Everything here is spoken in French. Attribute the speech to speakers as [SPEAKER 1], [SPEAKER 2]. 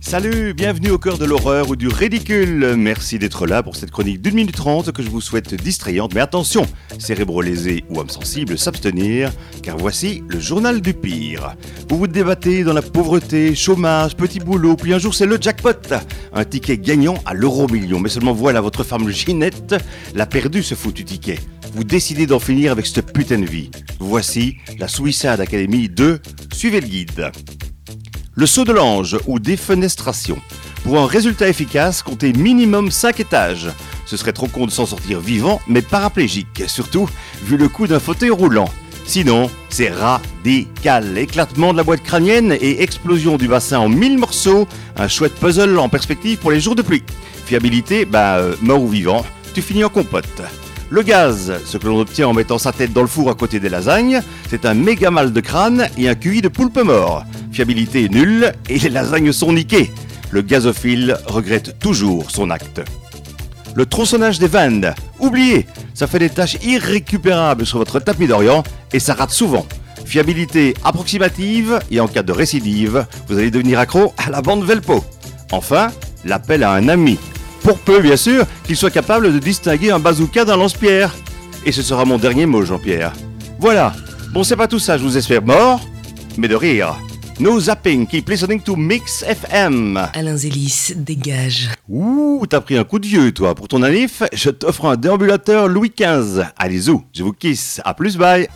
[SPEAKER 1] Salut, bienvenue au cœur de l'horreur ou du ridicule. Merci d'être là pour cette chronique d'une minute trente que je vous souhaite distrayante. Mais attention, cérébro lésés ou âme sensible, s'abstenir, car voici le journal du pire. Vous vous débattez dans la pauvreté, chômage, petit boulot, puis un jour c'est le jackpot. Un ticket gagnant à l'euro million. Mais seulement voilà, votre femme Ginette l'a perdu ce foutu ticket. Vous décidez d'en finir avec cette putain de vie. Voici la Suicide Academy 2. Suivez le guide. Le saut de l'ange ou défenestration. Pour un résultat efficace, comptez minimum 5 étages. Ce serait trop con de s'en sortir vivant, mais paraplégique, surtout vu le coup d'un fauteuil roulant. Sinon, c'est radical. Éclatement de la boîte crânienne et explosion du bassin en mille morceaux. Un chouette puzzle en perspective pour les jours de pluie. Fiabilité, bah, euh, mort ou vivant, tu finis en compote. Le gaz, ce que l'on obtient en mettant sa tête dans le four à côté des lasagnes, c'est un méga mal de crâne et un QI de poulpe mort. Fiabilité nulle et les lasagnes sont niquées. Le gazophile regrette toujours son acte. Le tronçonnage des vannes, oubliez, ça fait des tâches irrécupérables sur votre tapis d'Orient et ça rate souvent. Fiabilité approximative et en cas de récidive, vous allez devenir accro à la bande Velpo. Enfin, l'appel à un ami. Pour peu, bien sûr, qu'il soit capable de distinguer un bazooka d'un lance-pierre. Et ce sera mon dernier mot, Jean-Pierre. Voilà. Bon, c'est pas tout ça, je vous espère mort, mais de rire. No zapping, keep listening to Mix FM.
[SPEAKER 2] Alain Zélis, dégage.
[SPEAKER 1] Ouh, t'as pris un coup de vieux, toi. Pour ton anif, je t'offre un déambulateur Louis XV. Allez, zou, je vous kiss. À plus, bye.